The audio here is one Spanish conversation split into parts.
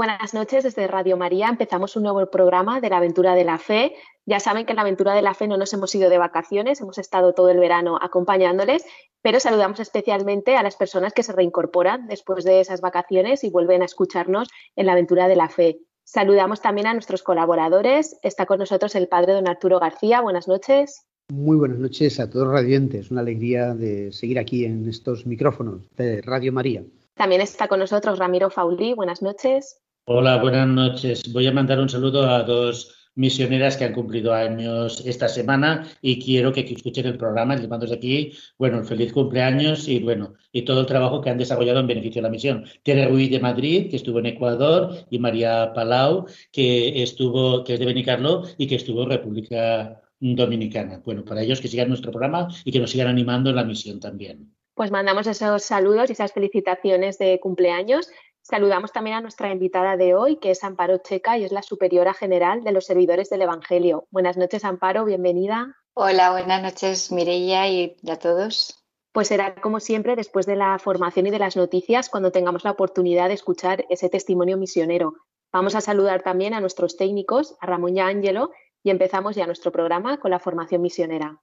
Buenas noches desde Radio María. Empezamos un nuevo programa de la aventura de la fe. Ya saben que en la aventura de la fe no nos hemos ido de vacaciones, hemos estado todo el verano acompañándoles, pero saludamos especialmente a las personas que se reincorporan después de esas vacaciones y vuelven a escucharnos en la aventura de la fe. Saludamos también a nuestros colaboradores. Está con nosotros el padre don Arturo García. Buenas noches. Muy buenas noches a todos radiantes. Una alegría de seguir aquí en estos micrófonos de Radio María. También está con nosotros Ramiro Faulí. Buenas noches. Hola, buenas noches. Voy a mandar un saludo a dos misioneras que han cumplido años esta semana y quiero que escuchen el programa. Les mando desde aquí, bueno, el feliz cumpleaños y bueno, y todo el trabajo que han desarrollado en beneficio de la misión. Tere Ruiz de Madrid, que estuvo en Ecuador, y María Palau, que estuvo, que es de Benicarlo y que estuvo en República Dominicana. Bueno, para ellos que sigan nuestro programa y que nos sigan animando en la misión también pues mandamos esos saludos y esas felicitaciones de cumpleaños. Saludamos también a nuestra invitada de hoy, que es Amparo Checa y es la superiora general de los servidores del Evangelio. Buenas noches, Amparo, bienvenida. Hola, buenas noches, Mireia y a todos. Pues será como siempre después de la formación y de las noticias cuando tengamos la oportunidad de escuchar ese testimonio misionero. Vamos a saludar también a nuestros técnicos, a Ramón y a Ángelo, y empezamos ya nuestro programa con la formación misionera.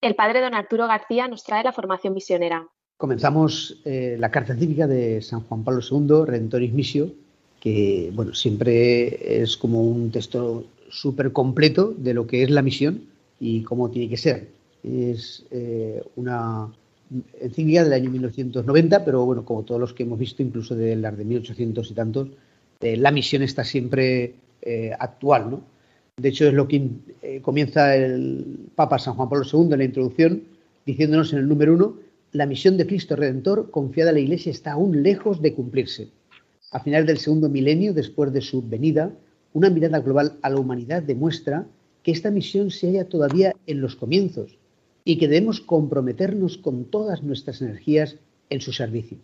El padre don Arturo García nos trae la formación misionera. Comenzamos eh, la carta cívica de San Juan Pablo II, Redentoris Missio, que bueno, siempre es como un texto súper completo de lo que es la misión y cómo tiene que ser. Es eh, una encíclica del año 1990, pero bueno, como todos los que hemos visto, incluso de las de 1800 y tantos, eh, la misión está siempre actual, ¿no? De hecho, es lo que eh, comienza el Papa San Juan Pablo II en la introducción, diciéndonos en el número uno, la misión de Cristo Redentor confiada a la Iglesia está aún lejos de cumplirse. A final del segundo milenio, después de su venida, una mirada global a la humanidad demuestra que esta misión se halla todavía en los comienzos y que debemos comprometernos con todas nuestras energías en su servicio.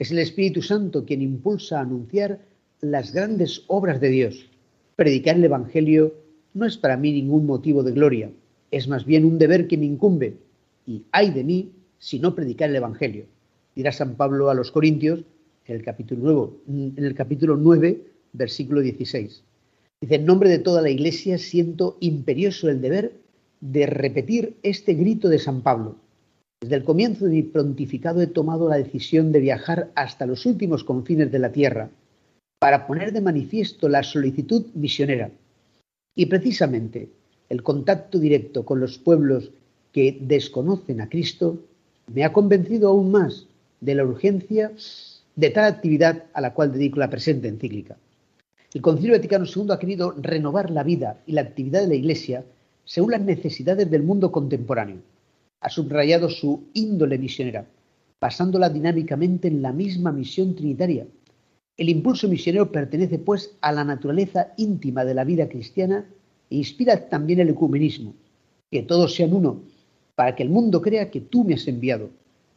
Es el Espíritu Santo quien impulsa a anunciar las grandes obras de Dios Predicar el Evangelio no es para mí ningún motivo de gloria, es más bien un deber que me incumbe, y ay de mí si no predicar el Evangelio. Dirá San Pablo a los Corintios en el capítulo 9, en el capítulo 9 versículo 16. Dice, en nombre de toda la Iglesia siento imperioso el deber de repetir este grito de San Pablo. Desde el comienzo de mi prontificado he tomado la decisión de viajar hasta los últimos confines de la tierra para poner de manifiesto la solicitud misionera. Y precisamente el contacto directo con los pueblos que desconocen a Cristo me ha convencido aún más de la urgencia de tal actividad a la cual dedico la presente encíclica. El Concilio Vaticano II ha querido renovar la vida y la actividad de la Iglesia según las necesidades del mundo contemporáneo. Ha subrayado su índole misionera, basándola dinámicamente en la misma misión trinitaria, el impulso misionero pertenece, pues, a la naturaleza íntima de la vida cristiana e inspira también el ecumenismo, que todos sean uno, para que el mundo crea que tú me has enviado,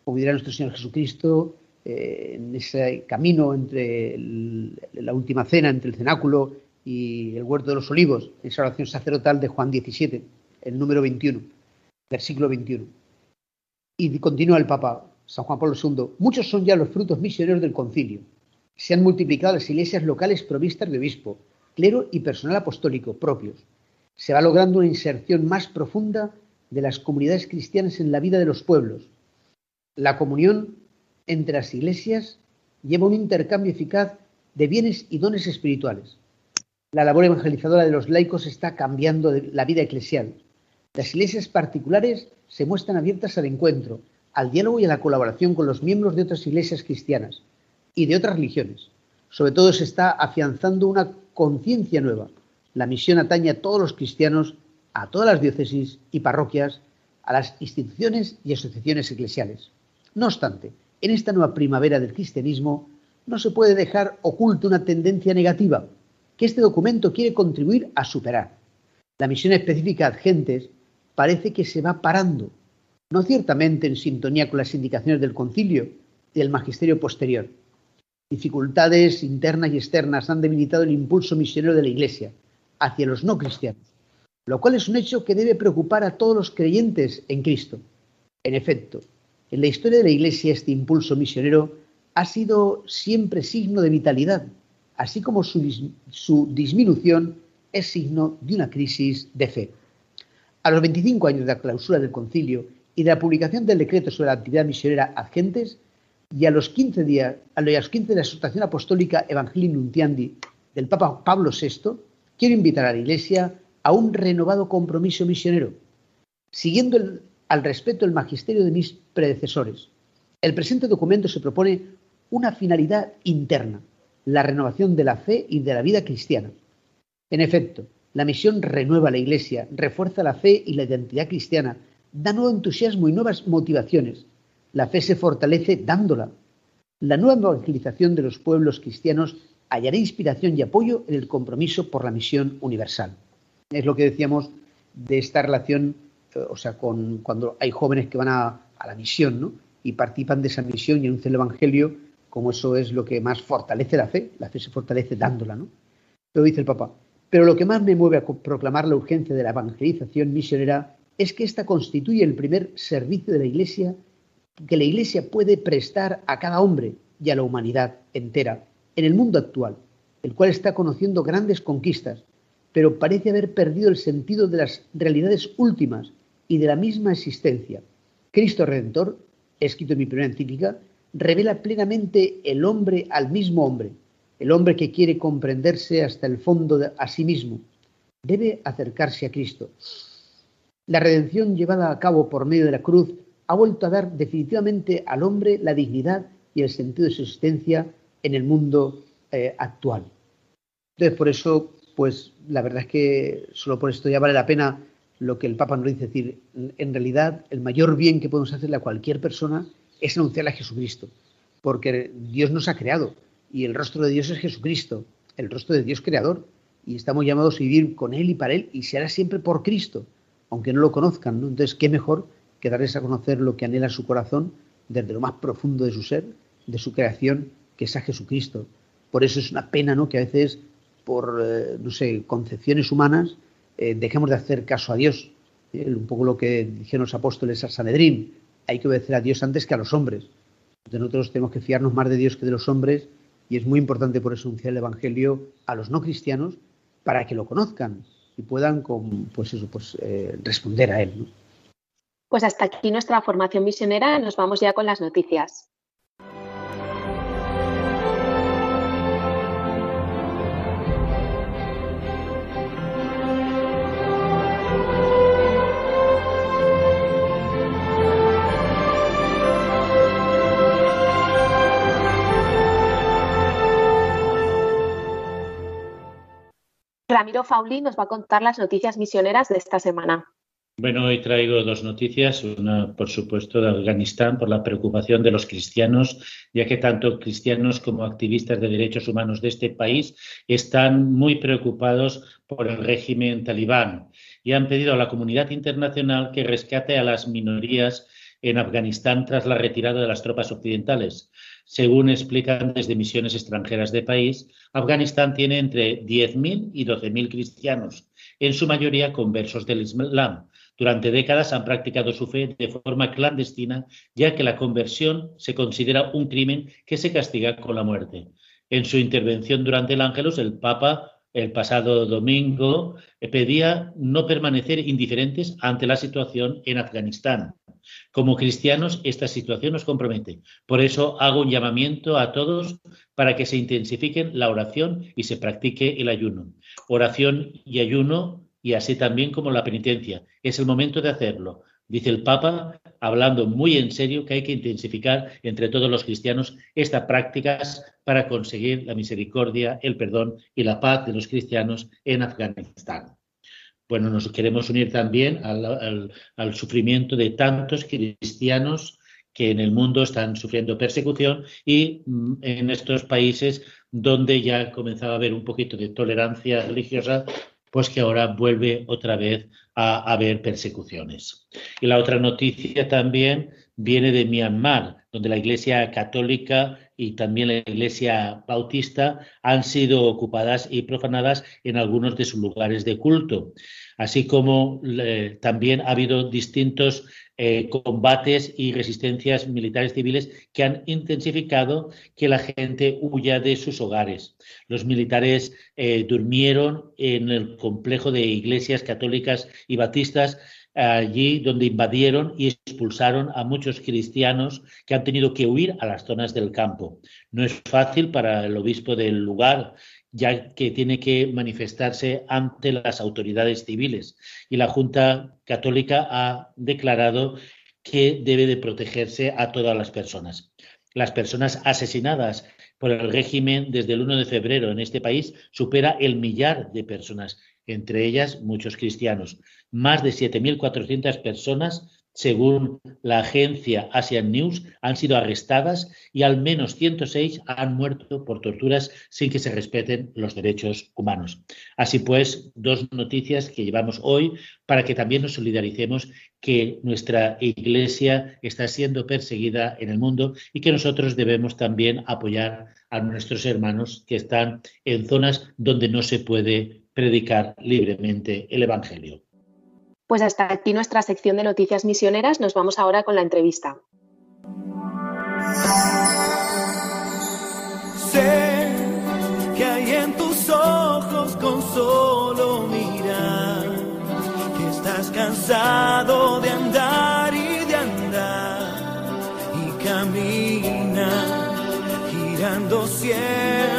como dirá nuestro Señor Jesucristo eh, en ese camino entre la última cena, entre el cenáculo y el huerto de los olivos, en esa oración sacerdotal de Juan 17, el número 21, versículo 21. Y continúa el Papa San Juan Pablo II, muchos son ya los frutos misioneros del concilio se han multiplicado las iglesias locales provistas de obispo, clero y personal apostólico propios. Se va logrando una inserción más profunda de las comunidades cristianas en la vida de los pueblos. La comunión entre las iglesias lleva un intercambio eficaz de bienes y dones espirituales. La labor evangelizadora de los laicos está cambiando la vida eclesial. Las iglesias particulares se muestran abiertas al encuentro, al diálogo y a la colaboración con los miembros de otras iglesias cristianas y de otras religiones. Sobre todo se está afianzando una conciencia nueva. La misión atañe a todos los cristianos a todas las diócesis y parroquias, a las instituciones y asociaciones eclesiales. No obstante, en esta nueva primavera del cristianismo no se puede dejar oculta una tendencia negativa que este documento quiere contribuir a superar. La misión específica ad gentes parece que se va parando, no ciertamente en sintonía con las indicaciones del concilio y del magisterio posterior. Dificultades internas y externas han debilitado el impulso misionero de la Iglesia hacia los no cristianos, lo cual es un hecho que debe preocupar a todos los creyentes en Cristo. En efecto, en la historia de la Iglesia este impulso misionero ha sido siempre signo de vitalidad, así como su, disminución es signo de una crisis de fe. A los 25 años de la clausura del concilio y de la publicación del decreto sobre la actividad misionera ad gentes, y a los 15 días, a los 15 de la exhortación apostólica Evangelii Nuntiandi del Papa Pablo VI, quiero invitar a la Iglesia a un renovado compromiso misionero, siguiendo al respeto del magisterio de mis predecesores. El presente documento se propone una finalidad interna, la renovación de la fe y de la vida cristiana. En efecto, la misión renueva la Iglesia, refuerza la fe y la identidad cristiana, da nuevo entusiasmo y nuevas motivaciones. La fe se fortalece dándola. La nueva evangelización de los pueblos cristianos hallará inspiración y apoyo en el compromiso por la misión universal. Es lo que decíamos de esta relación, eh, o sea, con cuando hay jóvenes que van a, la misión, ¿no? Y participan de esa misión y anuncian el Evangelio, como eso es lo que más fortalece la fe. La fe se fortalece dándola, ¿no? Lo dice el Papa. Pero lo que más me mueve a proclamar la urgencia de la evangelización misionera es que ésta constituye el primer servicio de la Iglesia que la Iglesia puede prestar a cada hombre y a la humanidad entera en el mundo actual, el cual está conociendo grandes conquistas, pero parece haber perdido el sentido de las realidades últimas y de la misma existencia. Cristo Redentor, escrito en mi primera encíclica, revela plenamente el hombre al mismo hombre, el hombre que quiere comprenderse hasta el fondo a sí mismo. Debe acercarse a Cristo. La redención llevada a cabo por medio de la cruz ha vuelto a dar definitivamente al hombre la dignidad y el sentido de su existencia en el mundo eh, actual. Entonces, por eso, pues la verdad es que solo por esto ya vale la pena lo que el Papa nos dice, es decir, en realidad el mayor bien que podemos hacerle a cualquier persona es anunciarle a Jesucristo, porque Dios nos ha creado y el rostro de Dios es Jesucristo, el rostro de Dios creador, y estamos llamados a vivir con Él y para Él, y se hará siempre por Cristo, aunque no lo conozcan, ¿no? Entonces, ¿qué mejor que darles a conocer lo que anhela su corazón desde lo más profundo de su ser, de su creación, que es a Jesucristo? Por eso es una pena, ¿no? Que a veces, por, eh, no sé, concepciones humanas, eh, dejemos de hacer caso a Dios. un poco lo que dijeron los apóstoles a Sanedrín, hay que obedecer a Dios antes que a los hombres. Entonces nosotros tenemos que fiarnos más de Dios que de los hombres y es muy importante por eso anunciar el Evangelio a los no cristianos para que lo conozcan y puedan pues eso, pues, eh, responder a él. Pues hasta aquí nuestra formación misionera. Nos vamos ya con las noticias. Ramiro Fauli nos va a contar las noticias misioneras de esta semana. Bueno, hoy traigo dos noticias. Una, por supuesto, de Afganistán por la preocupación de los cristianos, ya que tanto cristianos como activistas de derechos humanos de este país están muy preocupados por el régimen talibán y han pedido a la comunidad internacional que rescate a las minorías en Afganistán tras la retirada de las tropas occidentales. Según explican desde misiones extranjeras de país, Afganistán tiene entre 10.000 y 12.000 cristianos, en su mayoría conversos del Islam. Durante décadas han practicado su fe de forma clandestina, ya que la conversión se considera un crimen que se castiga con la muerte. En su intervención durante el Ángelus, el Papa el pasado domingo pedía no permanecer indiferentes ante la situación en Afganistán. Como cristianos, esta situación nos compromete. Por eso hago un llamamiento a todos para que se intensifiquen la oración y se practique el ayuno. Oración y ayuno y así también como la penitencia. Es el momento de hacerlo. Dice el Papa, hablando muy en serio, que hay que intensificar entre todos los cristianos estas prácticas para conseguir la misericordia, el perdón y la paz de los cristianos en Afganistán. bueno, nos queremos unir también al, sufrimiento de tantos cristianos que en el mundo están sufriendo persecución y mm, en estos países donde ya comenzaba a haber un poquito de tolerancia religiosa, pues que ahora vuelve otra vez a haber persecuciones. Y la otra noticia también viene de Myanmar, donde la Iglesia católica y también la Iglesia bautista han sido ocupadas y profanadas en algunos de sus lugares de culto, así como eh, también ha habido distintos eh, combates y resistencias militares civiles que han intensificado que la gente huya de sus hogares. Los militares eh, durmieron en el complejo de iglesias católicas y bautistas allí donde invadieron y expulsaron a muchos cristianos que han tenido que huir a las zonas del campo. No es fácil para el obispo del lugar ya que tiene que manifestarse ante las autoridades civiles. Y la Junta Católica ha declarado que debe de protegerse a todas las personas. Las personas asesinadas por el régimen desde el 1 de febrero en este país supera el millar de personas, entre ellas muchos cristianos. Más de 7.400 personas según la agencia Asian News, han sido arrestadas y al menos 106 han muerto por torturas sin que se respeten los derechos humanos. Así pues, dos noticias que llevamos hoy para que también nos solidaricemos que nuestra Iglesia está siendo perseguida en el mundo y que nosotros debemos también apoyar a nuestros hermanos que están en zonas donde no se puede predicar libremente el Evangelio. Pues hasta aquí nuestra sección de noticias misioneras. Nos vamos ahora con la entrevista. Sé que hay en tus ojos con solo mirar que estás cansado de andar y de andar y camina girando siempre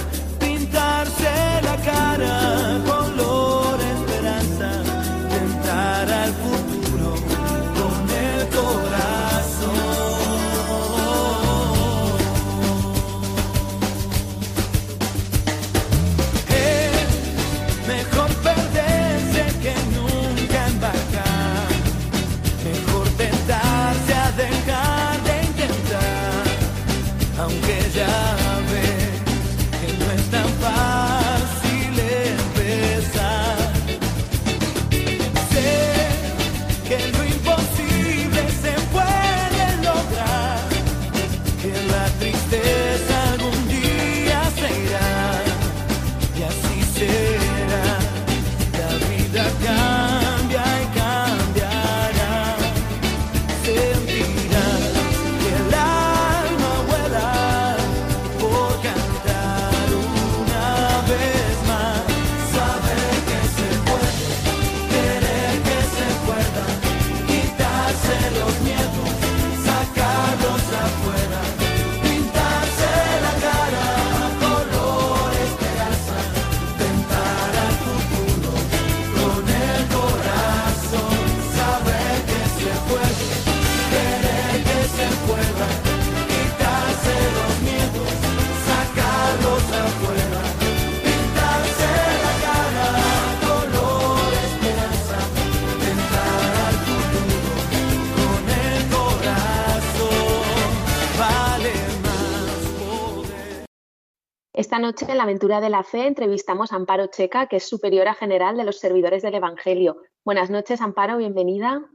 Esta noche en la Aventura de la Fe entrevistamos a Amparo Checa, que es superiora general de los servidores del Evangelio. Buenas noches, Amparo, bienvenida.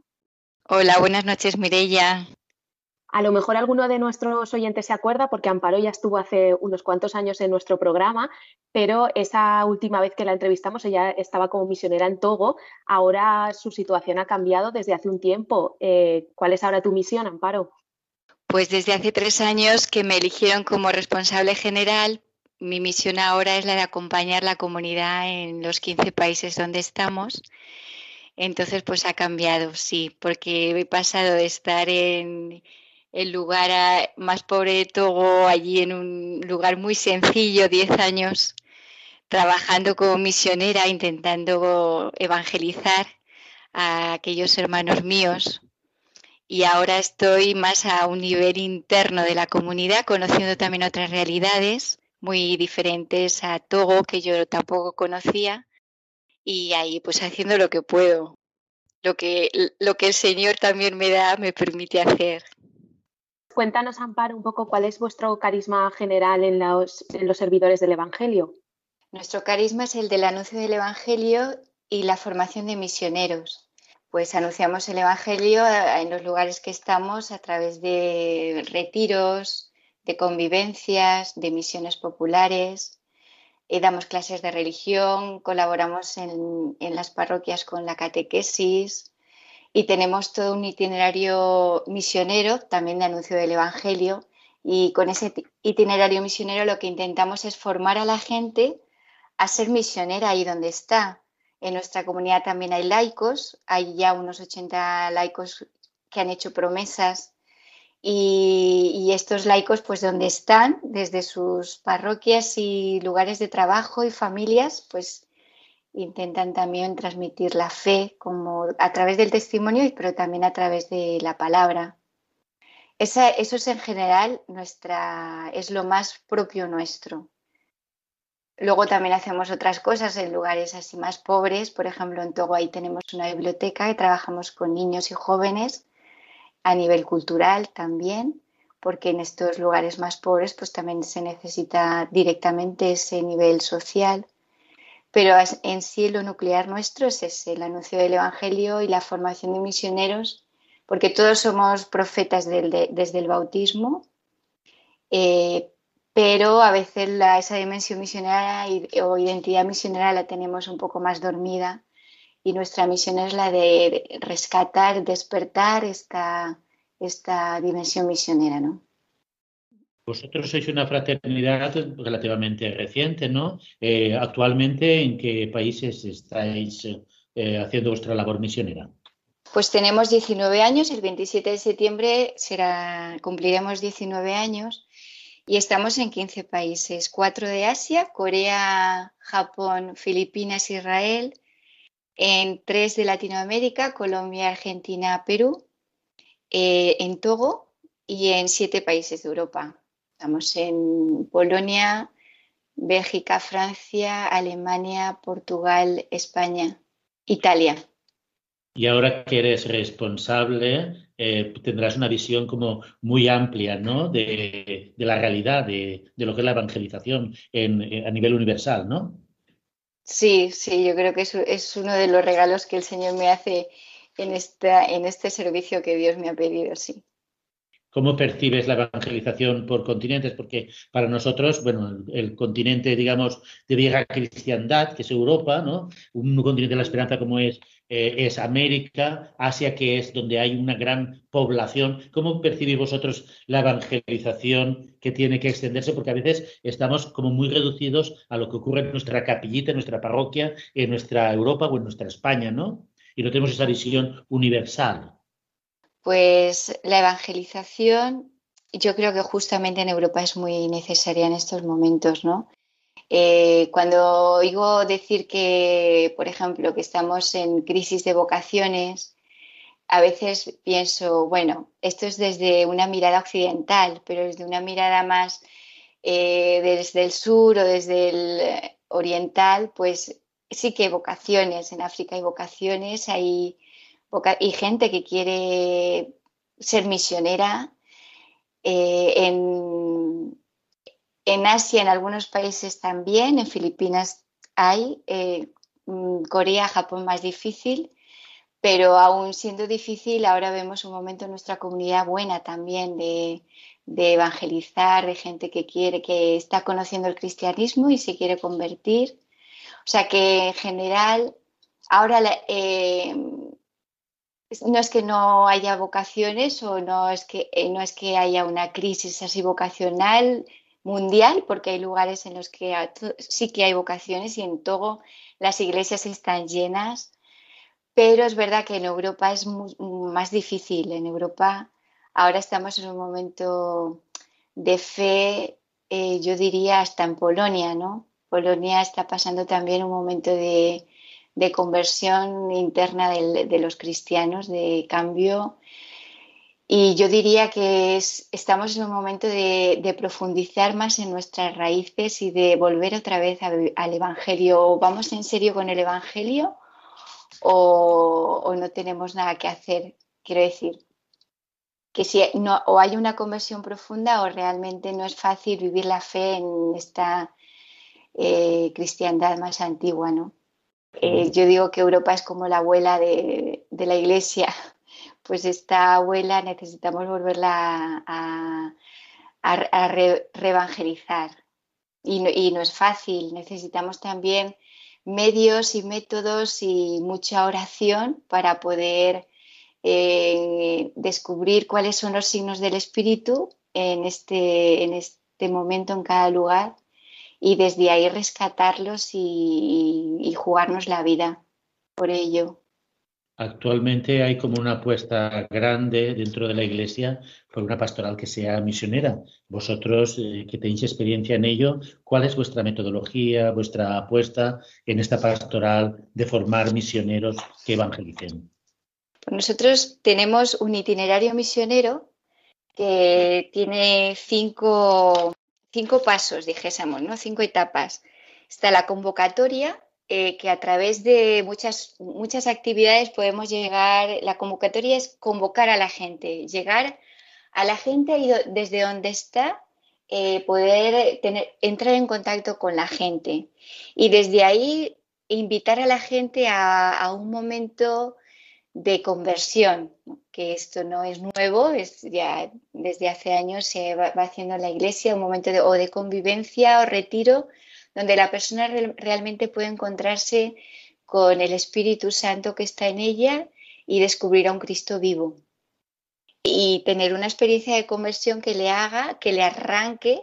Hola, buenas noches, Mirella. A lo mejor alguno de nuestros oyentes se acuerda porque Amparo ya estuvo hace unos cuantos años en nuestro programa, pero esa última vez que la entrevistamos ella estaba como misionera en Togo. Ahora su situación ha cambiado desde hace un tiempo. Eh, ¿Cuál es ahora tu misión, Amparo? Pues desde hace tres años que me eligieron como responsable general mi misión ahora es la de acompañar la comunidad en los 15 países donde estamos. Entonces, pues ha cambiado, sí, porque he pasado de estar en el lugar más pobre de Togo, allí en un lugar muy sencillo, 10 años, trabajando como misionera, intentando evangelizar a aquellos hermanos míos. Y ahora estoy más a un nivel interno de la comunidad, conociendo también otras realidades muy diferentes a Togo, que yo tampoco conocía, y ahí pues haciendo lo que puedo, lo que, lo que el Señor también me da, me permite hacer. Cuéntanos, Amparo, un poco cuál es vuestro carisma general en los, en los servidores del Evangelio. Nuestro carisma es el del anuncio del Evangelio y la formación de misioneros. Pues anunciamos el Evangelio en los lugares que estamos a través de retiros, de convivencias, de misiones populares. Eh, damos clases de religión, colaboramos en, en las parroquias con la catequesis y tenemos todo un itinerario misionero, también de anuncio del Evangelio. Y con ese itinerario misionero lo que intentamos es formar a la gente a ser misionera ahí donde está. En nuestra comunidad también hay laicos, hay ya unos 80 laicos que han hecho promesas y, estos laicos, pues donde están, desde sus parroquias y lugares de trabajo y familias, pues intentan también transmitir la fe como a través del testimonio, pero también a través de la palabra. eso es en general nuestra, es lo más propio nuestro. Luego también hacemos otras cosas en lugares así más pobres. Por ejemplo, en Togo ahí tenemos una biblioteca y trabajamos con niños y jóvenes a nivel cultural también, porque en estos lugares más pobres pues también se necesita directamente ese nivel social. Pero en sí lo nuclear nuestro es ese, el anuncio del Evangelio y la formación de misioneros, porque todos somos profetas desde el bautismo, eh, pero a veces esa dimensión misionera o identidad misionera la tenemos un poco más dormida y nuestra misión es la de rescatar, despertar esta, esta dimensión misionera, ¿no? Vosotros sois una fraternidad relativamente reciente, ¿no? Eh, actualmente, ¿en qué países estáis eh, haciendo vuestra labor misionera? Pues tenemos 19 años, el 27 de septiembre será, cumpliremos 19 años y estamos en 15 países, cuatro de Asia, Corea, Japón, Filipinas, Israel, en tres de Latinoamérica, Colombia, Argentina, Perú, eh, en Togo y en siete países de Europa. Estamos en Polonia, Bélgica, Francia, Alemania, Portugal, España, Italia. Y ahora que eres responsable, eh, tendrás una visión como muy amplia ¿no? de, la realidad, de, lo que es la evangelización a nivel universal, ¿no? Sí, sí, yo creo que es, uno de los regalos que el Señor me hace en, esta, en este servicio que Dios me ha pedido, sí. ¿Cómo percibes la evangelización por continentes? Porque para nosotros, bueno, el, continente, digamos, de vieja cristiandad, que es Europa, ¿no? Un continente de la esperanza como es, eh, es América, Asia, que es donde hay una gran población. ¿Cómo percibís vosotros la evangelización que tiene que extenderse? Porque a veces estamos como muy reducidos a lo que ocurre en nuestra capillita, en nuestra parroquia, en nuestra Europa o en nuestra España, ¿no? Y no tenemos esa visión universal. Pues la evangelización, yo creo que justamente en Europa es muy necesaria en estos momentos, ¿no? Eh, cuando oigo decir que, por ejemplo, que estamos en crisis de vocaciones, a veces pienso, bueno, esto es desde una mirada occidental, pero desde una mirada más eh, desde el sur o desde el oriental, pues sí que hay vocaciones, en África hay vocaciones, hay gente que quiere ser misionera. Eh, en, en, Asia, en algunos países también, en Filipinas hay, eh, mm, Corea, Japón más difícil, pero aún siendo difícil, ahora vemos un momento en nuestra comunidad buena también de, evangelizar, de gente que quiere, que está conociendo el cristianismo y se quiere convertir. O sea que en general, ahora eh, no es que no haya vocaciones o no es que, eh, no es que haya una crisis así vocacional, mundial, porque hay lugares en los que sí que hay vocaciones y en todo las iglesias están llenas, pero es verdad que en Europa es más difícil. En Europa ahora estamos en un momento de fe, eh, yo diría hasta en Polonia, ¿no? Polonia está pasando también un momento de, conversión interna de los cristianos, de cambio y yo diría que estamos en un momento de, profundizar más en nuestras raíces y de volver otra vez al Evangelio. ¿Vamos en serio con el Evangelio o, no tenemos nada que hacer? Quiero decir, que si no, o hay una conversión profunda o realmente no es fácil vivir la fe en esta eh, cristiandad más antigua, ¿no? Eh, yo digo que Europa es como la abuela de, de la iglesia pues esta abuela necesitamos volverla a, a. Y no, es fácil, necesitamos también medios y métodos y mucha oración para poder eh, descubrir cuáles son los signos del espíritu en este, en este momento en cada lugar y desde ahí rescatarlos y jugarnos la vida por ello. Actualmente hay como una apuesta grande dentro de la Iglesia por una pastoral que sea misionera. Vosotros eh, que tenéis experiencia en ello, ¿cuál es vuestra metodología, vuestra apuesta en esta pastoral de formar misioneros que evangelicen? Pues nosotros tenemos un itinerario misionero que tiene cinco, cinco pasos, dijésemos, ¿no? cinco etapas. Está la convocatoria, eh, que a través de muchas, muchas actividades podemos llegar, la convocatoria es convocar a la gente, llegar a la gente desde donde está, eh, poder entrar en contacto con la gente. Y desde ahí invitar a la gente a, un momento de conversión, que esto no es nuevo, es ya desde hace años se va, haciendo en la iglesia, un momento de, o de convivencia o retiro donde la persona realmente puede encontrarse con el Espíritu Santo que está en ella y descubrir a un Cristo vivo. Y tener una experiencia de conversión que le haga, que le arranque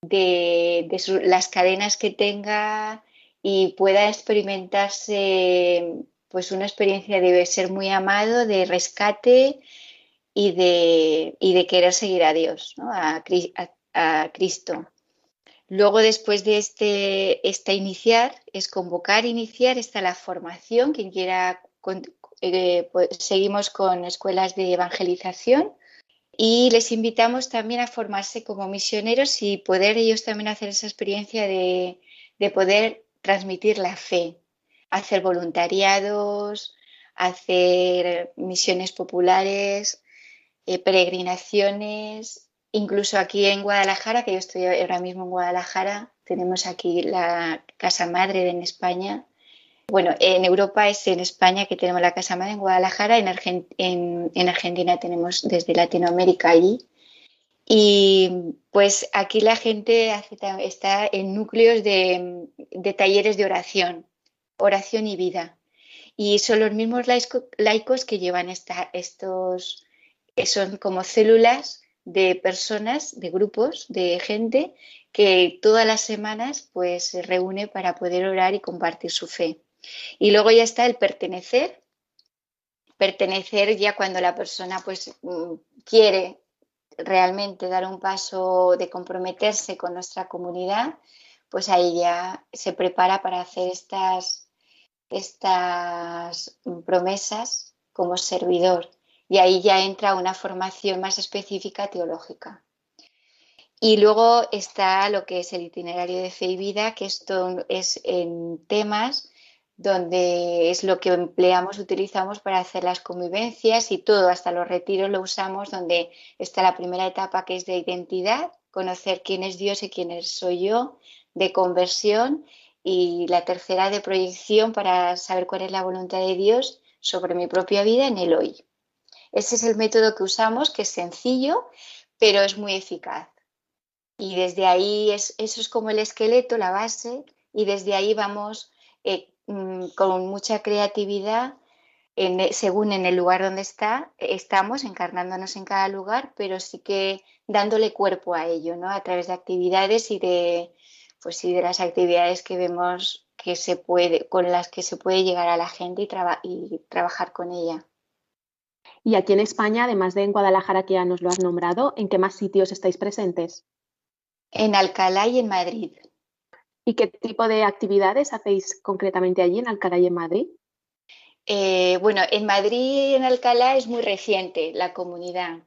de, las cadenas que tenga y pueda experimentarse pues una experiencia de ser muy amado, de rescate y de, de querer seguir a Dios, a Cristo. Luego, después de este, esta iniciar, es convocar, iniciar, está la formación, quien quiera, eh, pues, seguimos con escuelas de evangelización. Y les invitamos también a formarse como misioneros y poder ellos también hacer esa experiencia de, poder transmitir la fe, hacer voluntariados, hacer misiones populares, eh, peregrinaciones Incluso aquí en Guadalajara, que yo estoy ahora mismo en Guadalajara, tenemos aquí la Casa Madre en España. Bueno, en Europa es en España que tenemos la Casa Madre, en Guadalajara, en, Argentina tenemos desde Latinoamérica allí. Y pues aquí la gente está en núcleos de, talleres de oración, oración y vida. Y son los mismos laicos que llevan estos, son como células de personas, de grupos, de gente que todas las semanas pues se reúne para poder orar y compartir su fe. Y luego ya está el pertenecer. Pertenecer ya cuando la persona pues mm, quiere realmente dar un paso de comprometerse con nuestra comunidad, pues ahí ya se prepara para hacer estas, estas promesas como servidor y ahí ya entra una formación más específica teológica. Y luego está lo que es el itinerario de fe y vida, que esto es en temas donde es lo que empleamos, utilizamos para hacer las convivencias y todo, hasta los retiros lo usamos, donde está la primera etapa que es de identidad, conocer quién es Dios y quién soy yo, de conversión y la tercera de proyección para saber cuál es la voluntad de Dios sobre mi propia vida en el hoy. Ese es el método que usamos, que es sencillo, pero es muy eficaz. Y desde ahí, es, eso es como el esqueleto, la base, y desde ahí vamos eh, mm, con mucha creatividad en, según en el lugar donde está, estamos encarnándonos en cada lugar, pero sí que dándole cuerpo a ello, ¿no? A través de actividades y de, pues sí, de las actividades que vemos que se puede, con las que se puede llegar a la gente y, y trabajar con ella. Y aquí en España, además de en Guadalajara, que ya nos lo has nombrado, ¿en qué más sitios estáis presentes? En Alcalá y en Madrid. ¿Y qué tipo de actividades hacéis concretamente allí en Alcalá y en Madrid? Eh, bueno, en Madrid y en Alcalá es muy reciente la comunidad.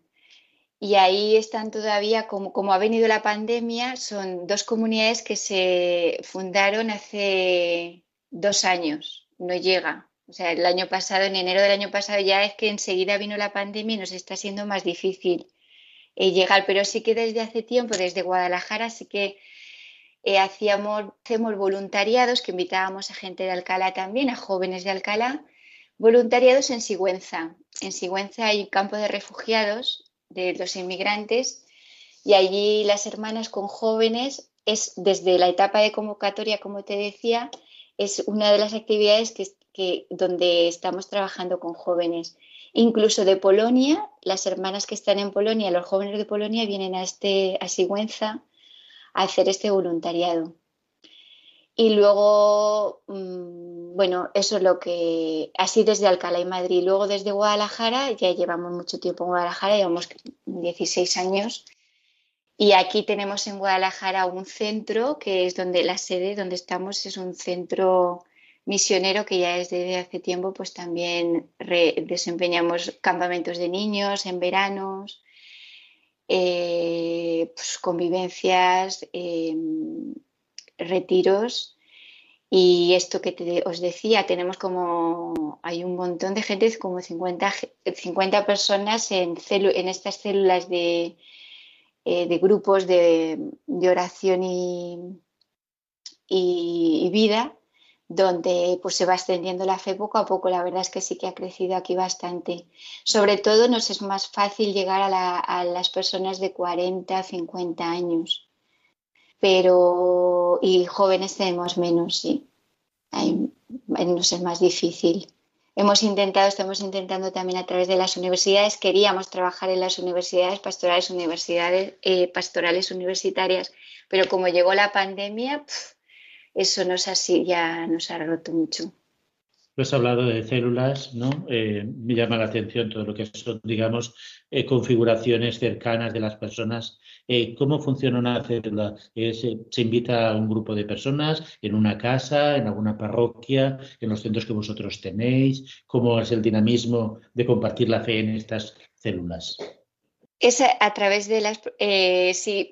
Y ahí están todavía, como, como ha venido la pandemia, son dos comunidades que se fundaron hace dos años, no llega. O sea, el año pasado, en enero del año pasado, ya es que enseguida vino la pandemia y nos está siendo más difícil eh, llegar. Pero sí que desde hace tiempo, desde Guadalajara, sí que eh, hacíamos, hacemos voluntariados que invitábamos a gente de Alcalá también, a jóvenes de Alcalá, voluntariados en Sigüenza. En Sigüenza hay un campo de refugiados de los inmigrantes y allí las hermanas con jóvenes es desde la etapa de convocatoria, como te decía, es una de las actividades que, donde estamos trabajando con jóvenes. Incluso de Polonia, las hermanas que están en Polonia, los jóvenes de Polonia vienen a, este, a Sigüenza a hacer este voluntariado. Y luego, mm, bueno, eso es lo que, así desde Alcalá y Madrid. Luego desde Guadalajara, ya llevamos mucho tiempo en Guadalajara, llevamos 16 años. Y aquí tenemos en Guadalajara un centro que es donde la sede donde estamos es un centro misionero que ya desde hace tiempo pues también desempeñamos campamentos de niños en veranos, eh, pues, convivencias, em, retiros. Y esto que os decía, tenemos como, hay un montón de gente, como 50, 50 personas en, estas células de, eh, de grupos de, de oración y, y, vida donde pues se va extendiendo la fe poco a poco. La verdad es que sí que ha crecido aquí bastante. Sobre todo nos es más fácil llegar a, las personas de 40, 50 años. Pero, y jóvenes tenemos menos, sí. nos es más difícil. Hemos intentado, estamos intentando también a través de las universidades, queríamos trabajar en las universidades, pastorales, universidades, eh, pastorales universitarias, pero como llegó la pandemia, eso nos así, ya nos ha roto mucho. Has hablado de células, ¿no? Eh, me llama la atención todo lo que son, digamos, eh, configuraciones cercanas de las personas. Eh, ¿Cómo funciona una célula? Se, ¿Se, invita a un grupo de personas en una casa, en alguna parroquia, en los centros que vosotros tenéis? ¿Cómo es el dinamismo de compartir la fe en estas células? Es a, través de las... sí,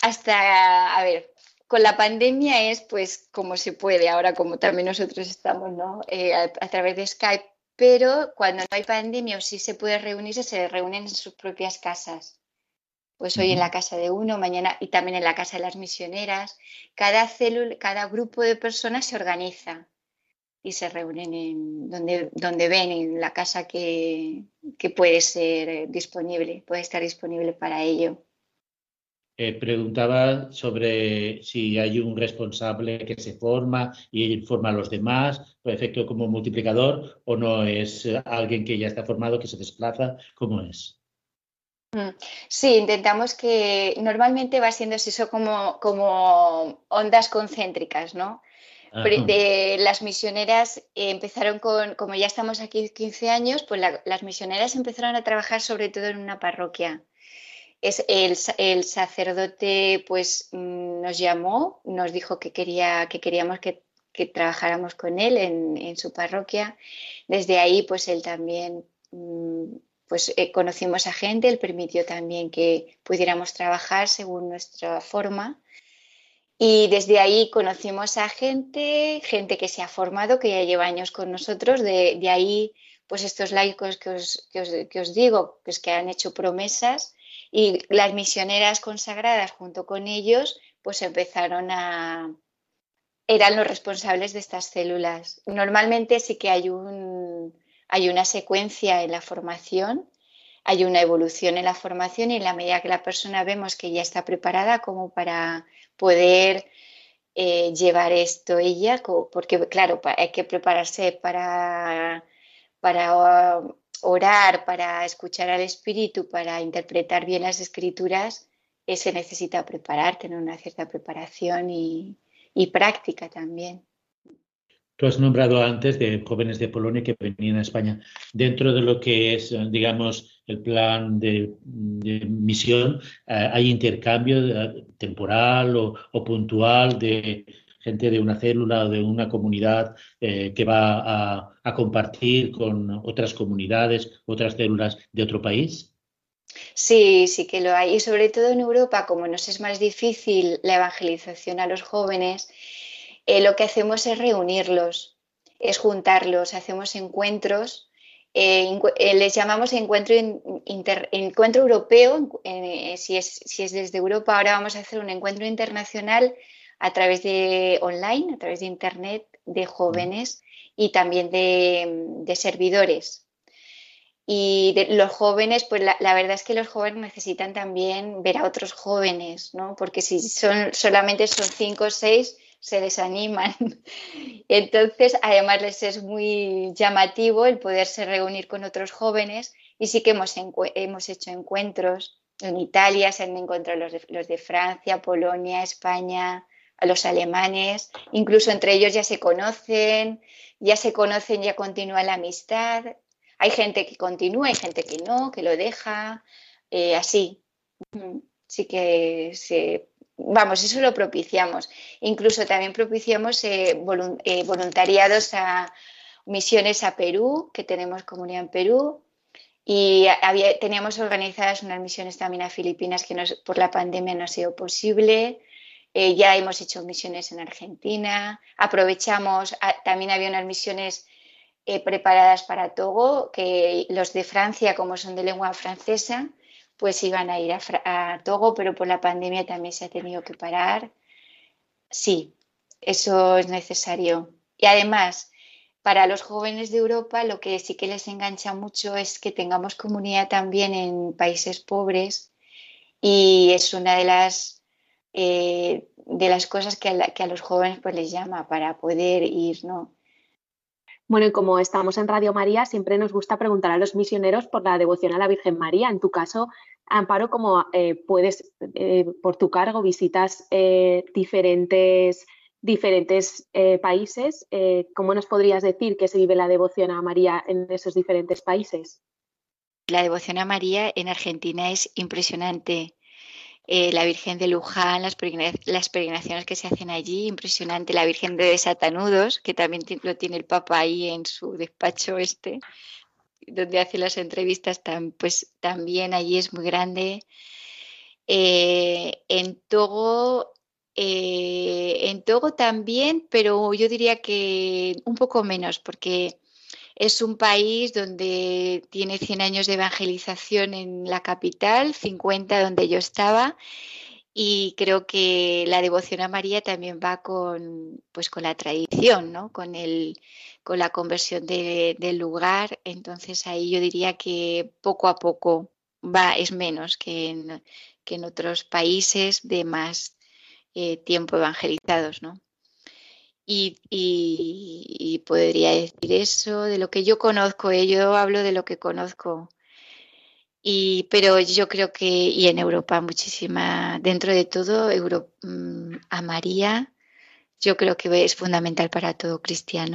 hasta, a ver, con la pandemia es pues como se puede, ahora como también nosotros estamos, ¿no? Eh, a, través de Skype, pero cuando no hay pandemia o sí se puede reunirse, se reúnen en sus propias casas. Pues hoy en la casa de uno, mañana y también en la casa de las misioneras. Cada célula, cada grupo de personas se organiza y se reúnen en donde, donde ven, en la casa que, que puede ser disponible, puede estar disponible para ello. Eh, preguntaba sobre si hay un responsable que se forma y informa a los demás, por efecto como multiplicador, o no es alguien que ya está formado, que se desplaza, ¿cómo es? Mm, sí, intentamos que normalmente va siendo eso como, como ondas concéntricas, ¿no? De las misioneras empezaron con, como ya estamos aquí 15 años, pues las misioneras empezaron a trabajar sobre todo en una parroquia el, sacerdote pues mm, nos llamó, nos dijo que, quería, que queríamos que, trabajáramos con él en, su parroquia. Desde ahí pues él también mm, pues eh, conocimos a gente, él permitió también que pudiéramos trabajar según nuestra forma. Y desde ahí conocimos a gente, gente que se ha formado, que ya lleva años con nosotros. De, ahí, pues estos laicos que os, que os, digo, pues que han hecho promesas, y las misioneras consagradas junto con ellos, pues empezaron a... eran los responsables de estas células. Normalmente sí que hay, un, hay una secuencia en la formación, hay una evolución en la formación y en la medida que la persona vemos que ya está preparada como para poder eh, llevar esto ella, porque claro, hay que prepararse para para orar, para escuchar al Espíritu, para interpretar bien las escrituras, eh, se necesita preparar, tener una cierta preparación y, práctica también. Tú has nombrado antes de jóvenes de Polonia que venían a España. Dentro de lo que es, digamos, el plan de, misión, eh, ¿hay intercambio eh, temporal o, puntual de gente de una célula o de una comunidad que va a compartir con otras comunidades, otras células de otro país? Sí, sí que lo hay. Y sobre todo en Europa, como nos es más difícil la evangelización a los jóvenes, eh, lo que hacemos es reunirlos, es juntarlos, hacemos encuentros. Eh, eh, les llamamos encuentro, europeo, si es desde Europa, ahora vamos a hacer un encuentro internacional a través de online, a través de Internet, de jóvenes y también de servidores, y de los jóvenes, pues la, verdad es que los jóvenes necesitan también ver a otros jóvenes, ¿no? Porque si son solamente son cinco o seis, se desaniman. Entonces, además les es muy llamativo el poderse reunir con otros jóvenes y sí que hemos, hemos hecho encuentros. En Italia se han encontrado los de, los de Francia, Polonia, España, a los alemanes, incluso entre ellos ya se conocen, ya se conocen, ya continúa la amistad hay gente que continúa, hay gente que no, que lo deja, eh, así. Sí que se, vamos, eso lo propiciamos. Incluso también propiciamos eh, eh, voluntariados a misiones a Perú, que tenemos comunidad en Perú, y teníamos organizadas unas misiones también a Filipinas que por la pandemia no ha sido posible. Ya hemos hecho misiones en Argentina. Aprovechamos, también había unas misiones eh, preparadas para Togo, que los de Francia, como son de lengua francesa, pues iban a ir a, Togo, pero por la pandemia también se ha tenido que parar. Sí, eso es necesario. Y además, para los jóvenes de Europa, lo que sí que les engancha mucho es que tengamos comunidad también en países pobres y es una de las, eh, de las cosas que a, que a, los jóvenes pues les llama para poder ir, ¿no? Bueno, y como estamos en Radio María, siempre nos gusta preguntar a los misioneros por la devoción a la Virgen María. En tu caso, Amparo, como eh, puedes, eh, por tu cargo, visitas eh, diferentes, diferentes países, ¿cómo nos podrías decir que se vive la devoción a María en esos diferentes países? La devoción a María en Argentina es impresionante. Eh, la Virgen de Luján, las, peregrinaciones que se hacen allí, impresionante, la Virgen de Desatanudos, que también lo tiene el Papa ahí en su despacho este, donde hace las entrevistas, pues también allí es muy grande. Eh, en Togo, eh, en Togo también, pero yo diría que un poco menos, porque es un país donde tiene 100 años de evangelización en la capital, 50 donde yo estaba, y creo que la devoción a María también va con, pues, con la tradición, ¿no? con, el, con la conversión del lugar. Entonces ahí yo diría que poco a poco va, es menos que en, que en otros países de más eh, tiempo evangelizados. ¿no? Y, podría decir eso de lo que yo conozco, ¿eh? yo hablo de lo que conozco. Y, pero yo creo que, y en Europa muchísima, dentro de todo, mm, a María, yo creo que es fundamental para todo cristiano.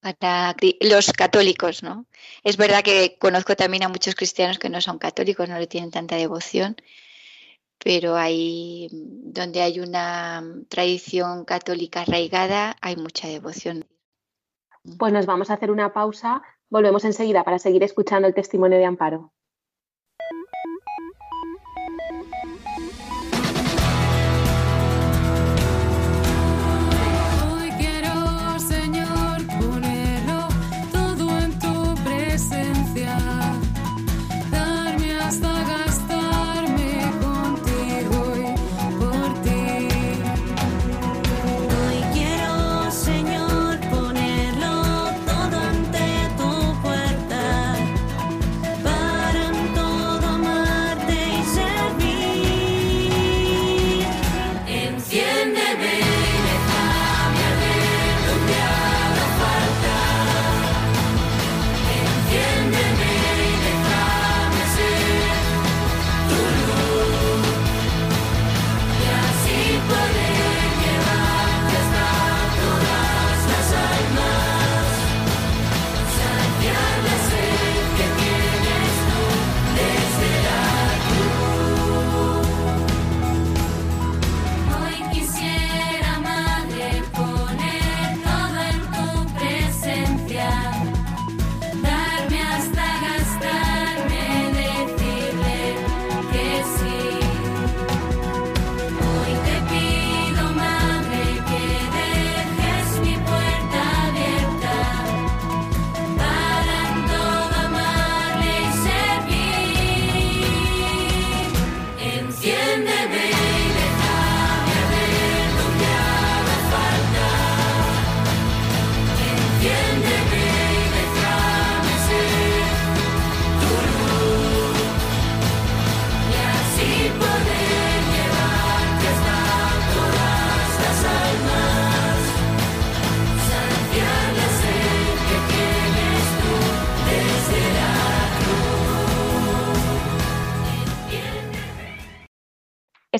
Para los católicos, ¿no? Es verdad que conozco también a muchos cristianos que no son católicos, no le tienen tanta devoción, pero ahí donde hay una tradición católica arraigada hay mucha devoción. Pues nos vamos a hacer una pausa, volvemos enseguida para seguir escuchando el testimonio de Amparo.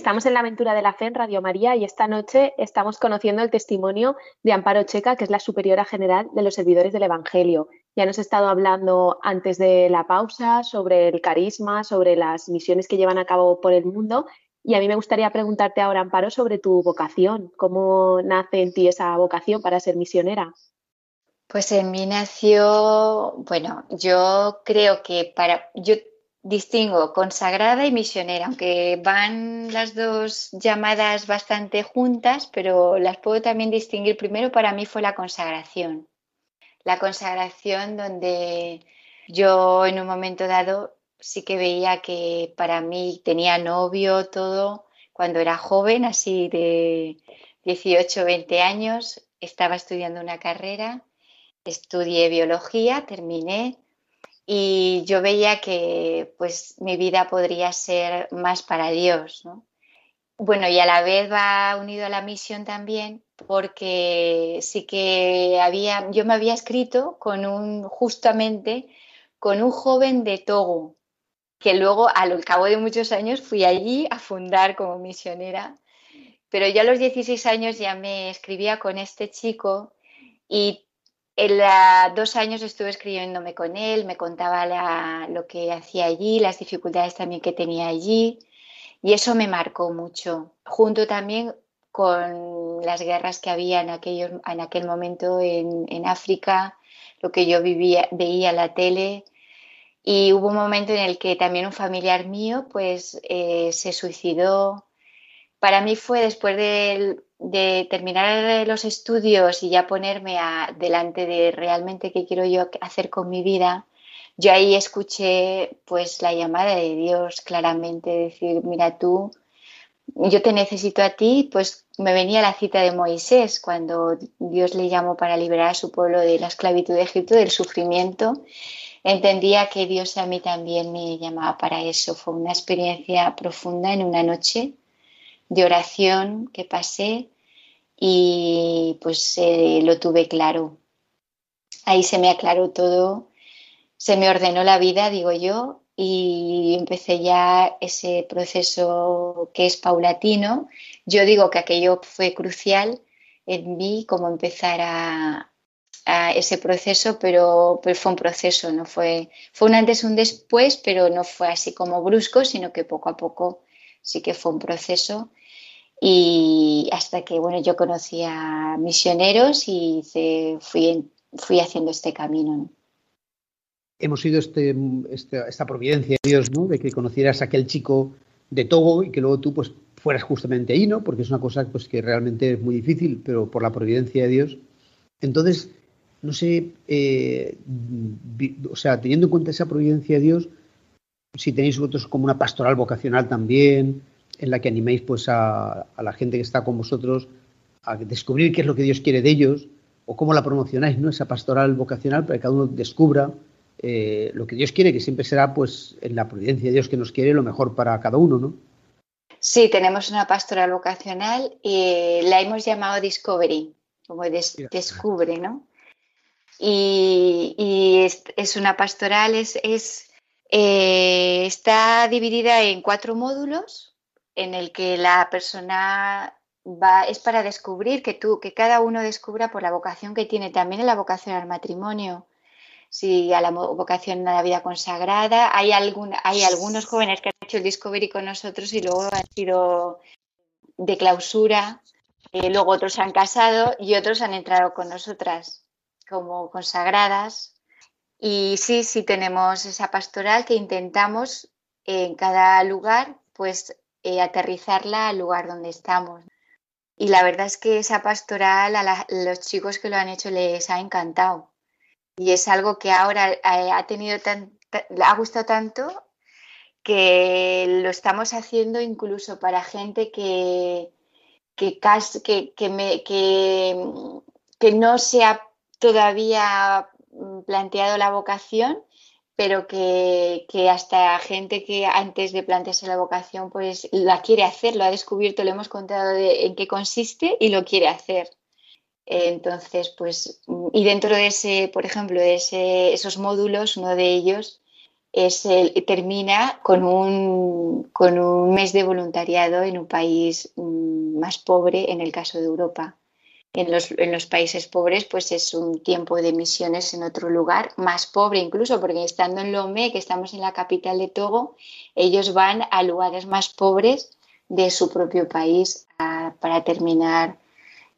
Estamos en la aventura de la fe en Radio María y esta noche estamos conociendo el testimonio de Amparo Checa, que es la superiora general de los servidores del Evangelio. Ya nos ha estado hablando antes de la pausa sobre el carisma, sobre las misiones que llevan a cabo por el mundo. Y a mí me gustaría preguntarte ahora, Amparo, sobre tu vocación. ¿Cómo nace en ti esa vocación para ser misionera? Pues en mí nació, bueno, yo creo que para, yo distingo consagrada y misionera, aunque van las dos llamadas bastante juntas, pero las puedo también distinguir. Primero para mí fue la consagración. La consagración donde yo en un momento dado sí que veía que para mí tenía novio, todo, cuando era joven, así de 18, 20 años, estaba estudiando una carrera, estudié biología, terminé y yo veía que pues mi vida podría ser más para Dios, Bueno, y a la vez va unido a la misión también porque sí que había, yo me había escrito con un, justamente con un joven de Togo, que luego al cabo de muchos años fui allí a fundar como misionera, pero ya a los 16 años ya me escribía con este chico y en dos años estuve escribiéndome con él, me contaba lo que hacía allí, las dificultades también que tenía allí, y eso me marcó mucho, junto también con las guerras que había en, en aquel momento en, África, lo que yo vivía, veía en la tele, y hubo un momento en el que también un familiar mío pues eh, se suicidó. Para mí fue después del de terminar los estudios y ya ponerme a, delante de realmente qué quiero yo hacer con mi vida, yo ahí escuché pues la llamada de Dios claramente, decir, mira tú, yo te necesito a ti, pues me venía la cita de Moisés cuando Dios le llamó para liberar a su pueblo de la esclavitud de Egipto, del sufrimiento. Entendía que Dios a mí también me llamaba para eso. Fue una experiencia profunda en una noche de oración que pasé y pues eh, lo tuve claro. Ahí se me aclaró todo, se me ordenó la vida, digo yo, y empecé ya ese proceso que es paulatino. Yo digo que aquello fue crucial en mí, como empezar a, ese proceso, pero, pero, fue un proceso, no fue, fue un antes, un después, pero no fue así como brusco, sino que poco a poco sí que fue un proceso y hasta que bueno yo conocí a misioneros y fui, fui haciendo este camino. Hemos sido este, este, esta providencia de Dios, ¿no? De que conocieras a aquel chico de Togo y que luego tú pues fueras justamente ahí, ¿no? Porque es una cosa pues que realmente es muy difícil, pero por la providencia de Dios. Entonces, no sé, eh, o sea, teniendo en cuenta esa providencia de Dios, si tenéis vosotros como una pastoral vocacional también, en la que animéis pues a, la gente que está con vosotros a descubrir qué es lo que Dios quiere de ellos o cómo la promocionáis, ¿no? Esa pastoral vocacional para que cada uno descubra eh, lo que Dios quiere, que siempre será pues en la providencia de Dios que nos quiere lo mejor para cada uno, ¿no? Sí, tenemos una pastoral vocacional y la hemos llamado Discovery, como descubre, ¿no? Y, es, una pastoral, es, eh, está dividida en cuatro módulos en el que la persona va, es para descubrir que tú, que cada uno descubra por la vocación que tiene, también la vocación al matrimonio, si a la vocación a la vida consagrada. Hay, algún, hay algunos jóvenes que han hecho el Discovery con nosotros y luego han sido de clausura, eh, luego otros han casado y otros han entrado con nosotras como consagradas. Y sí, sí tenemos esa pastoral que intentamos en cada lugar, pues eh, aterrizarla al lugar donde estamos. Y la verdad es que esa pastoral a, los chicos que lo han hecho les ha encantado. Y es algo que ahora eh, ha tenido tan, ha gustado tanto que lo estamos haciendo incluso para gente que, que, que, que, que no se ha todavía planteado la vocación pero que, hasta gente que antes de plantearse la vocación, pues la quiere hacer, lo ha descubierto, le hemos contado en qué consiste y lo quiere hacer. Entonces, pues, y dentro de ese, por ejemplo, de ese, esos módulos, uno de ellos es el, termina con un, con un mes de voluntariado en un país mm, más pobre, en el caso de Europa. En los, en los, países pobres, pues es un tiempo de misiones en otro lugar, más pobre incluso, porque estando en Lomé, que estamos en la capital de Togo, ellos van a lugares más pobres de su propio país para terminar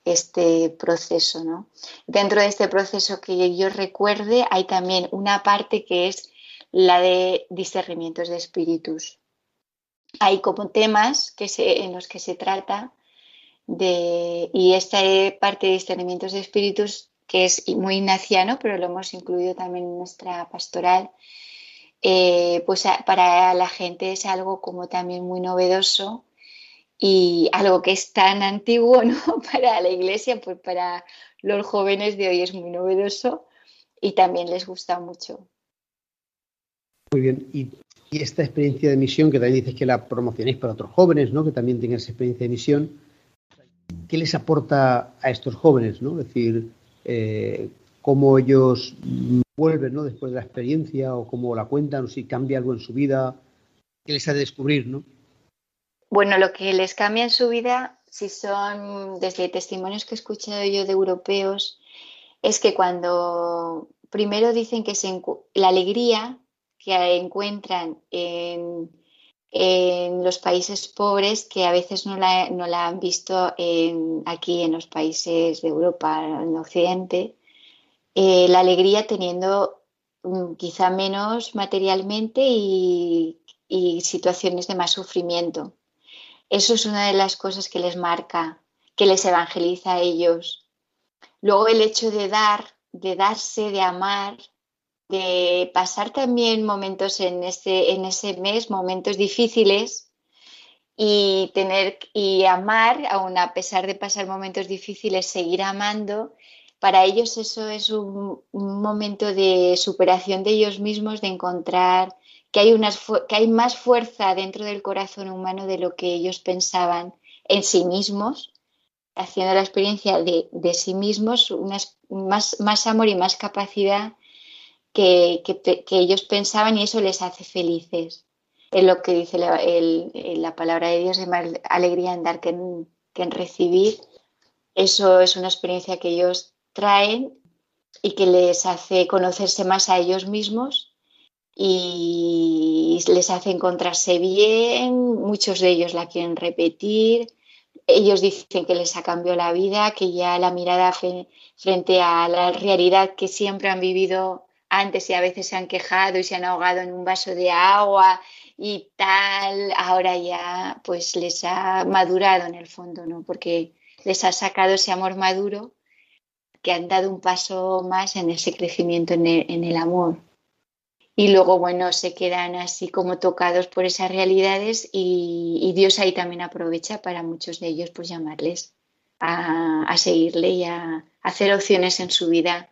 este proceso. ¿no? Dentro de este proceso que yo recuerde, hay también una parte que es la de discernimientos de espíritus. Hay como temas que se, en los que se trata y esta parte de discernimientos de espíritus, que es muy ignaciano, pero lo hemos incluido también en nuestra pastoral, eh, pues para la gente es algo como también muy novedoso y algo que es tan antiguo ¿no? para la iglesia, pues para los jóvenes de hoy es muy novedoso y también les gusta mucho. Muy bien. Y, esta experiencia de misión, que también dices que la promocionéis para otros jóvenes, ¿no? que también tengan esa experiencia de misión, ¿qué les aporta a estos jóvenes? ¿no? Es decir, eh, cómo ellos vuelven ¿no? después de la experiencia o cómo la cuentan, o si cambia algo en su vida, qué les ha de descubrir, ¿no? Bueno, lo que les cambia en su vida, si son desde testimonios que he escuchado yo de europeos, es que cuando primero dicen que la alegría que encuentran en, los países pobres que a veces no la, no la han visto aquí en los países de Europa, en Occidente, eh, la alegría teniendo mm, quizá menos materialmente y, situaciones de más sufrimiento. Eso es una de las cosas que les marca, que les evangeliza a ellos. Luego el hecho de dar, de darse, de amar, de pasar también momentos en ese, en ese mes, momentos difíciles y tener y amar, aun a pesar de pasar momentos difíciles, seguir amando, para ellos eso es un, momento de superación de ellos mismos, de encontrar que hay, unas, que hay más fuerza dentro del corazón humano de lo que ellos pensaban en sí mismos, haciendo la experiencia de, de sí mismos, más, más amor y más capacidad que, ellos pensaban y eso les hace felices. Es lo que dice la, palabra de Dios, es más alegría en dar que en, recibir. Eso es una experiencia que ellos traen y que les hace conocerse más a ellos mismos y les hace encontrarse bien. Muchos de ellos la quieren repetir. Ellos dicen que les ha cambiado la vida, que ya la mirada frente a la realidad que siempre han vivido antes y a veces se han quejado y se han ahogado en un vaso de agua y tal, ahora ya pues les ha madurado en el fondo, ¿no? Porque les ha sacado ese amor maduro que han dado un paso más en ese crecimiento en el, amor. Y luego, bueno, se quedan así como tocados por esas realidades y, Dios ahí también aprovecha para muchos de ellos pues llamarles a, seguirle y a hacer opciones en su vida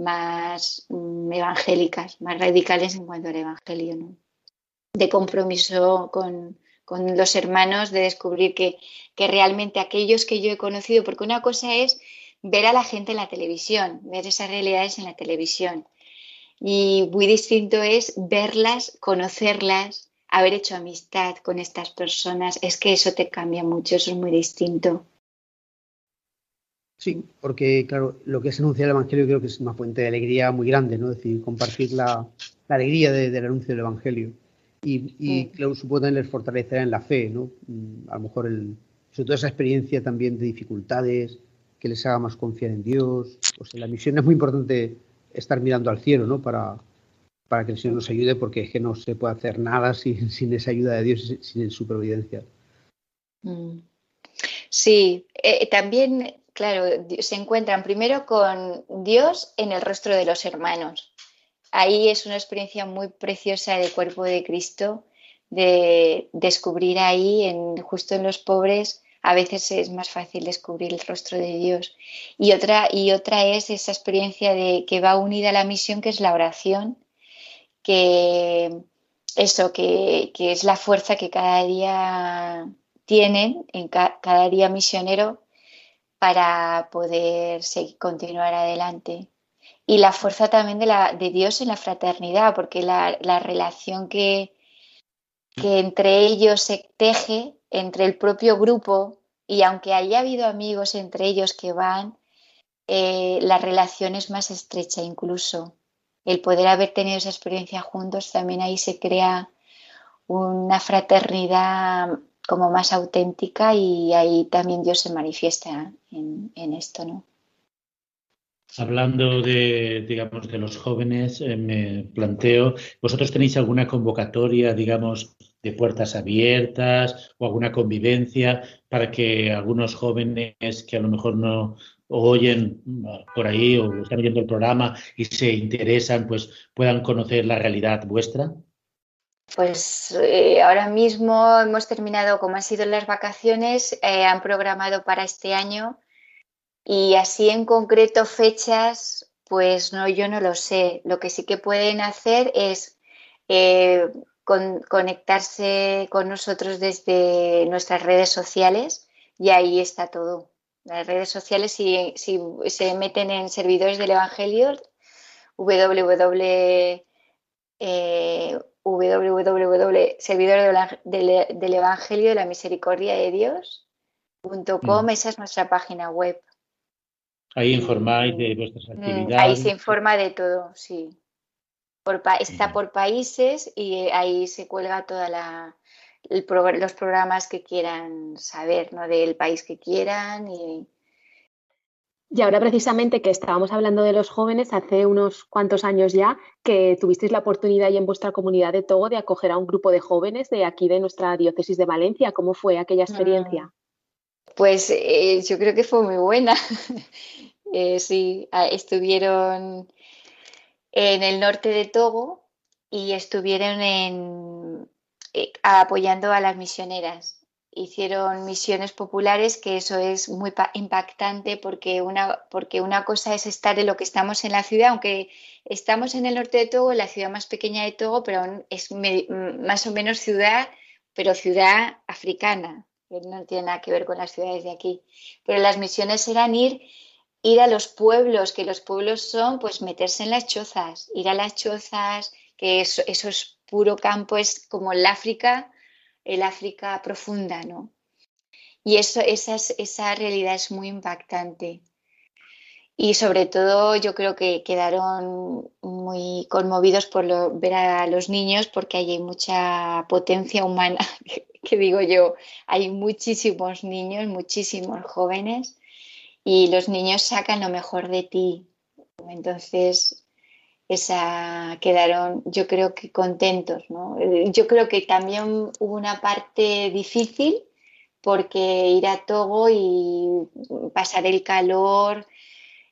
más mm, evangélicas, más radicales en cuanto al Evangelio, de compromiso con, los hermanos, de descubrir que, realmente aquellos que yo he conocido, porque una cosa es ver a la gente en la televisión, ver esas realidades en la televisión, y muy distinto es verlas, conocerlas, haber hecho amistad con estas personas, es que eso te cambia mucho, eso es muy distinto. Sí, porque claro, lo que es anunciar el Evangelio creo que es una fuente de alegría muy grande, ¿no? Es decir, compartir la, alegría del anuncio del Evangelio. Y, y claro, supongo también les fortalecerá en la fe, ¿no? Mm, a lo mejor el, sobre todo esa experiencia también de dificultades, que les haga más confiar en Dios. O sea, la misión es muy importante estar mirando al cielo, ¿no? Para, para que el Señor nos ayude, porque es que no se puede hacer nada sin, sin esa ayuda de Dios, sin su providencia. Mm. Sí, eh, también Claro, se encuentran primero con Dios en el rostro de los hermanos. Ahí es una experiencia muy preciosa del cuerpo de Cristo, de descubrir ahí, justo en los pobres, a veces es más fácil descubrir el rostro de Dios. Y otra, y otra es esa experiencia de que va unida a la misión, que es la oración, que eso, que, es la fuerza que cada día tienen, en cada día misionero, para poder seguir, continuar adelante. y la fuerza también de, la, de Dios en la fraternidad, porque la, relación que, que entre ellos se teje, entre el propio grupo, y aunque haya habido amigos entre ellos que van, eh, la relación es más estrecha incluso. El poder haber tenido esa experiencia juntos, también ahí se crea una fraternidad como más auténtica y ahí también Dios se manifiesta en, esto, ¿no? Hablando de, digamos, de los jóvenes, eh, me planteo, ¿vosotros tenéis alguna convocatoria, digamos, de puertas abiertas o alguna convivencia para que algunos jóvenes que a lo mejor no oyen ah, por ahí o están viendo el programa y se interesan, pues puedan conocer la realidad vuestra? Pues eh, ahora mismo hemos terminado, como han sido las vacaciones, eh, han programado para este año y así en concreto fechas, pues no, yo no lo sé. Lo que sí que pueden hacer es eh, conectarse con nosotros desde nuestras redes sociales y ahí está todo. Las redes sociales, si, se meten en servidores del Evangelio, www, eh, del, Evangelio de la Misericordia de Dios.com, mm. esa es nuestra página web. Ahí informáis de vuestras mm, actividades. Ahí se informa de todo, sí. está por países y ahí se cuelga toda la, los programas que quieran saber, ¿no? Del país que quieran y, y ahora precisamente que estábamos hablando de los jóvenes, hace unos cuantos años ya que tuvisteis la oportunidad y en vuestra comunidad de Togo de acoger a un grupo de jóvenes de aquí de nuestra diócesis de Valencia. ¿Cómo fue aquella experiencia? Mm. Pues eh, yo creo que fue muy buena. Eh, sí, estuvieron en el norte de Togo y estuvieron eh, apoyando a las misioneras. Hicieron misiones populares, que eso es muy impactante porque una, porque una cosa es estar en lo que estamos en la ciudad, aunque estamos en el norte de Togo, la ciudad más pequeña de Togo, pero es más o menos ciudad, pero ciudad africana no tiene nada que ver con las ciudades de aquí. Pero las misiones eran ir, ir a los pueblos, que los pueblos son pues meterse en las chozas, ir a las chozas, que eso, es puro campo, es como el África, el África profunda, ¿no? Y eso, esa, esa realidad es muy impactante. Y sobre todo yo creo que quedaron muy conmovidos por ver a los niños porque hay mucha potencia humana que digo yo, hay muchísimos niños, muchísimos jóvenes y los niños sacan lo mejor de ti. Entonces, esa quedaron, yo creo que contentos, ¿no? Yo creo que también hubo una parte difícil porque ir a Togo y pasar el calor,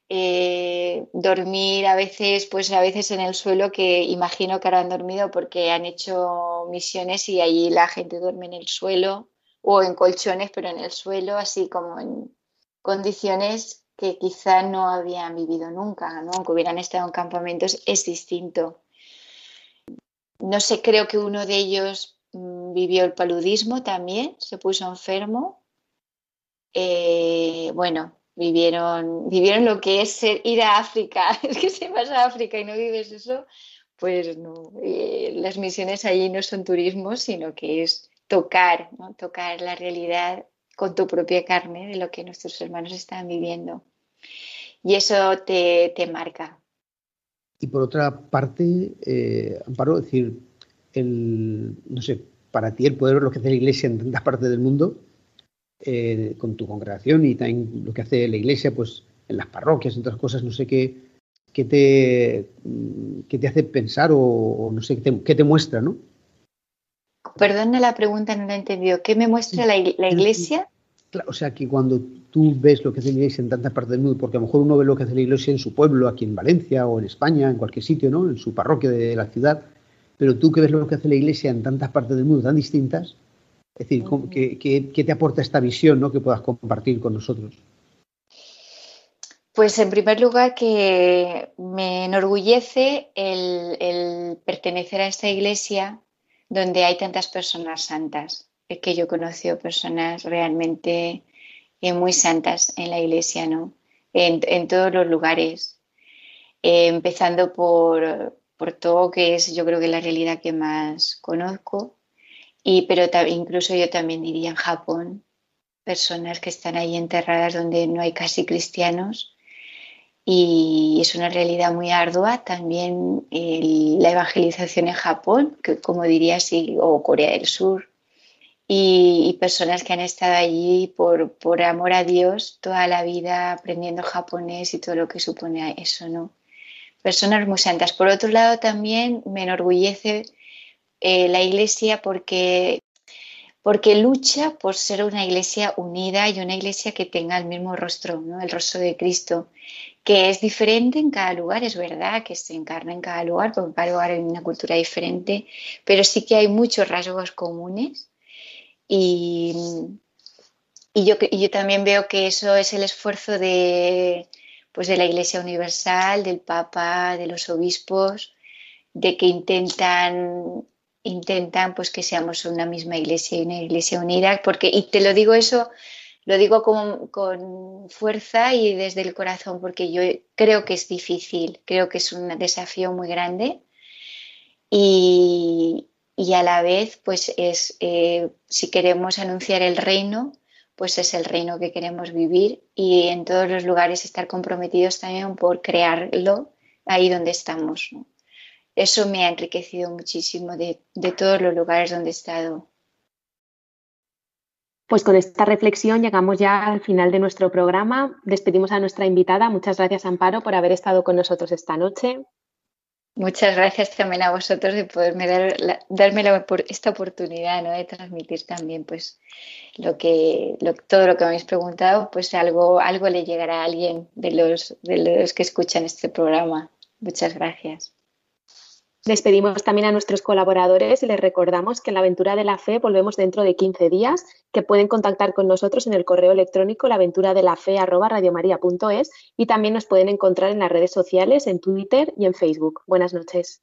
eh, dormir a veces, pues a veces en el suelo, que imagino que ahora han dormido porque han hecho misiones y allí la gente duerme en el suelo o en colchones, pero en el suelo, así como en condiciones que quizá no habían vivido nunca, ¿no? aunque hubieran estado en campamentos, es distinto. No sé, creo que uno de ellos mm, vivió el paludismo también, se puso enfermo. Eh, bueno, vivieron, vivieron lo que es ir a África. Es que si vas a África y no vives eso, pues no. Eh, las misiones allí no son turismo, sino que es tocar, tocar la realidad con tu propia carne de lo que nuestros hermanos están viviendo. Y eso te, marca. Y por otra parte, eh, Amparo, decir, el, no sé, para ti el poder ver lo que hace la Iglesia en tantas partes del mundo, eh, con tu congregación y también lo que hace la iglesia, pues en las parroquias, en otras cosas, no sé qué, qué te, qué te hace pensar o, no sé, qué te, muestra, ¿no? Perdona la pregunta, no la he entendido. ¿Qué me muestra la, iglesia? o sea, que cuando tú ves lo que hace la iglesia en tantas partes del mundo, porque a lo mejor uno ve lo que hace la iglesia en su pueblo, aquí en Valencia o en España, en cualquier sitio, ¿no? En su parroquia de la ciudad, pero tú que ves lo que hace la iglesia en tantas partes del mundo tan distintas, es decir, ¿qué, te aporta esta visión ¿no? que puedas compartir con nosotros? Pues en primer lugar que me enorgullece el, pertenecer a esta iglesia donde hay tantas personas santas. Que yo he personas realmente eh, muy santas en la iglesia, ¿no? En, todos los lugares. eh, empezando por, por todo que es yo creo que la realidad que más conozco, y, pero incluso yo también diría en Japón, personas que están ahí enterradas donde no hay casi cristianos y es una realidad muy ardua. También la evangelización en Japón, que como diría así, o Corea del Sur, y, personas que han estado allí por, por, amor a Dios toda la vida aprendiendo japonés y todo lo que supone eso, ¿no? Personas muy santas. Por otro lado, también me enorgullece eh, la Iglesia porque porque lucha por ser una iglesia unida y una iglesia que tenga el mismo rostro, ¿no? el rostro de Cristo, que es diferente en cada lugar, es verdad que se encarna en cada lugar, porque cada lugar hay una cultura diferente, pero sí que hay muchos rasgos comunes. Y, y, yo, yo también veo que eso es el esfuerzo de, pues de la Iglesia Universal, del Papa, de los obispos, de que intentan intentan pues que seamos una misma iglesia y una iglesia unida, porque, y te lo digo eso, lo digo con, fuerza y desde el corazón, porque yo creo que es difícil, creo que es un desafío muy grande y, a la vez, pues es, eh, si queremos anunciar el reino, pues es el reino que queremos vivir y en todos los lugares estar comprometidos también por crearlo ahí donde estamos eso me ha enriquecido muchísimo de, todos los lugares donde he estado. Pues con esta reflexión llegamos ya al final de nuestro programa. Despedimos a nuestra invitada. Muchas gracias, Amparo, por haber estado con nosotros esta noche. Muchas gracias también a vosotros de poderme dar darme esta oportunidad de transmitir también pues lo que todo lo que me habéis preguntado, pues algo, algo le llegará a alguien de los que escuchan este programa. Muchas gracias. Despedimos también a nuestros colaboradores y les recordamos que en la aventura de la fe volvemos dentro de 15 días, que pueden contactar con nosotros en el correo electrónico laventuradelafe.es y también nos pueden encontrar en las redes sociales, en Twitter y en Facebook. Buenas noches.